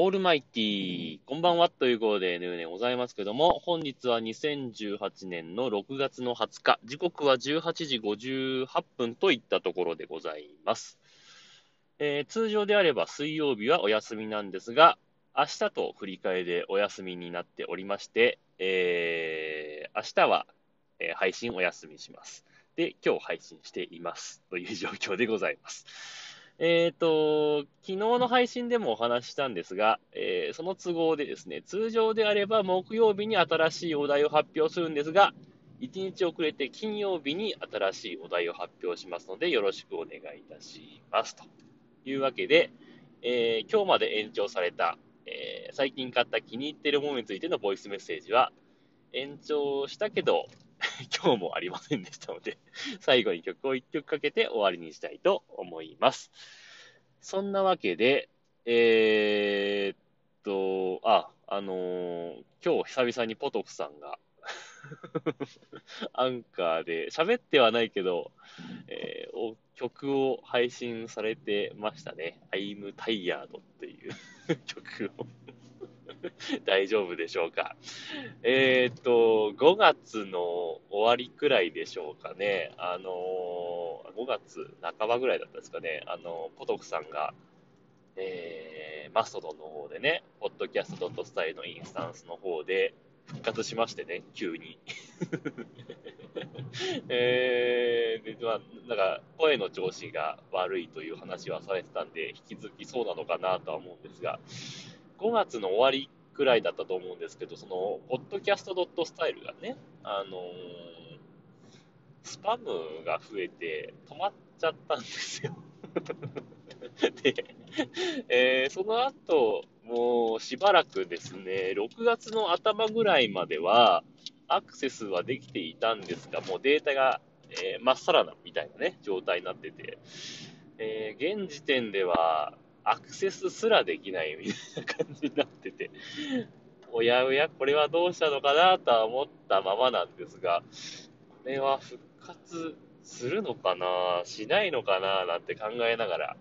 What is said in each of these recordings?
オールマイティー、こんばんはということで、ヌーでございますけども、本日は2018年の6月の20日、時刻は18時58分といったところでございます。えー、通常であれば水曜日はお休みなんですが、明日と振り替えでお休みになっておりまして、えー、明日は、え、配信お休みします。で、今日配信していますという状況でございます。えっ、ー、と、昨日の配信でもお話したんですが、えー、その都合でですね、通常であれば木曜日に新しいお題を発表するんですが、1日遅れて金曜日に新しいお題を発表しますので、よろしくお願いいたします。というわけで、えー、今日まで延長された、え最近買った気に入っているものについてのボイスメッセージは、延長したけど、今日もありませんでしたので、最後に曲を1曲かけて終わりにしたいと思います。そんなわけで、えー、っと、あ、あのー、今日久々にポトフさんが アンカーで、喋ってはないけど、えー、曲を配信されてましたね。I'm Tired っていう 曲を 大丈夫でしょうか。えっ、と、5月の終わりくらいでしょうかね。あのー、5月半ばぐらいだったですかね。あのポトフさんが、えー、マストドンの方でね、ポッドキャストドットスタイルのインスタンスの方で復活しましてね、急に。えー、で、まあ、なんか、声の調子が悪いという話はされてたんで、引き続きそうなのかなとは思うんですが、5月の終わりくらいだったと思うんですけど、その、ポッドキャストドットスタイルがね、あのー、スパムが増えて止まっちゃったんですよ。で、えー、その後、もうしばらくですね、6月の頭ぐらいまでは、アクセスはできていたんですが、もうデータが、えー、まっさらなみたいなね、状態になってて、えー、現時点では、アクセスすらできないみたいな感じになってて、おやおや、これはどうしたのかなとは思ったままなんですが、れは復活するのかなしないのかななんて考えながら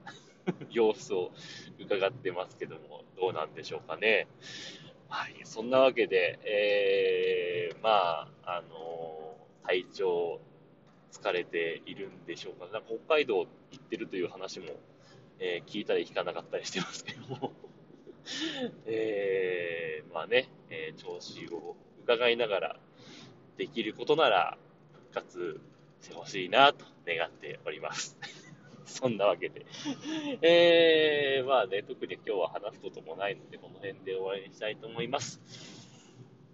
様子を伺ってますけども、どうなんでしょうかね。はい、そんなわけで、えー、まあ、あのー、体調疲れているんでしょうか。なんか北海道行ってるという話もえー、聞いたり聞かなかったりしてますけども えー、まあね、えー、調子を伺いながら、できることなら活してほしいなと願っております。そんなわけで。えー、まあね、特に今日は話すこともないので、この辺で終わりにしたいと思います。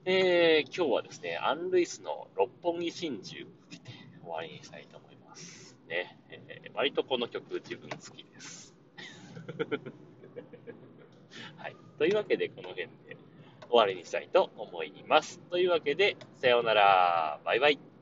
えー、今日はですね、アン・ルイスの六本木真珠をかけて終わりにしたいと思います。ね、えー、割とこの曲自分好きです。はい。というわけで、この辺で終わりにしたいと思います。というわけで、さようなら。バイバイ。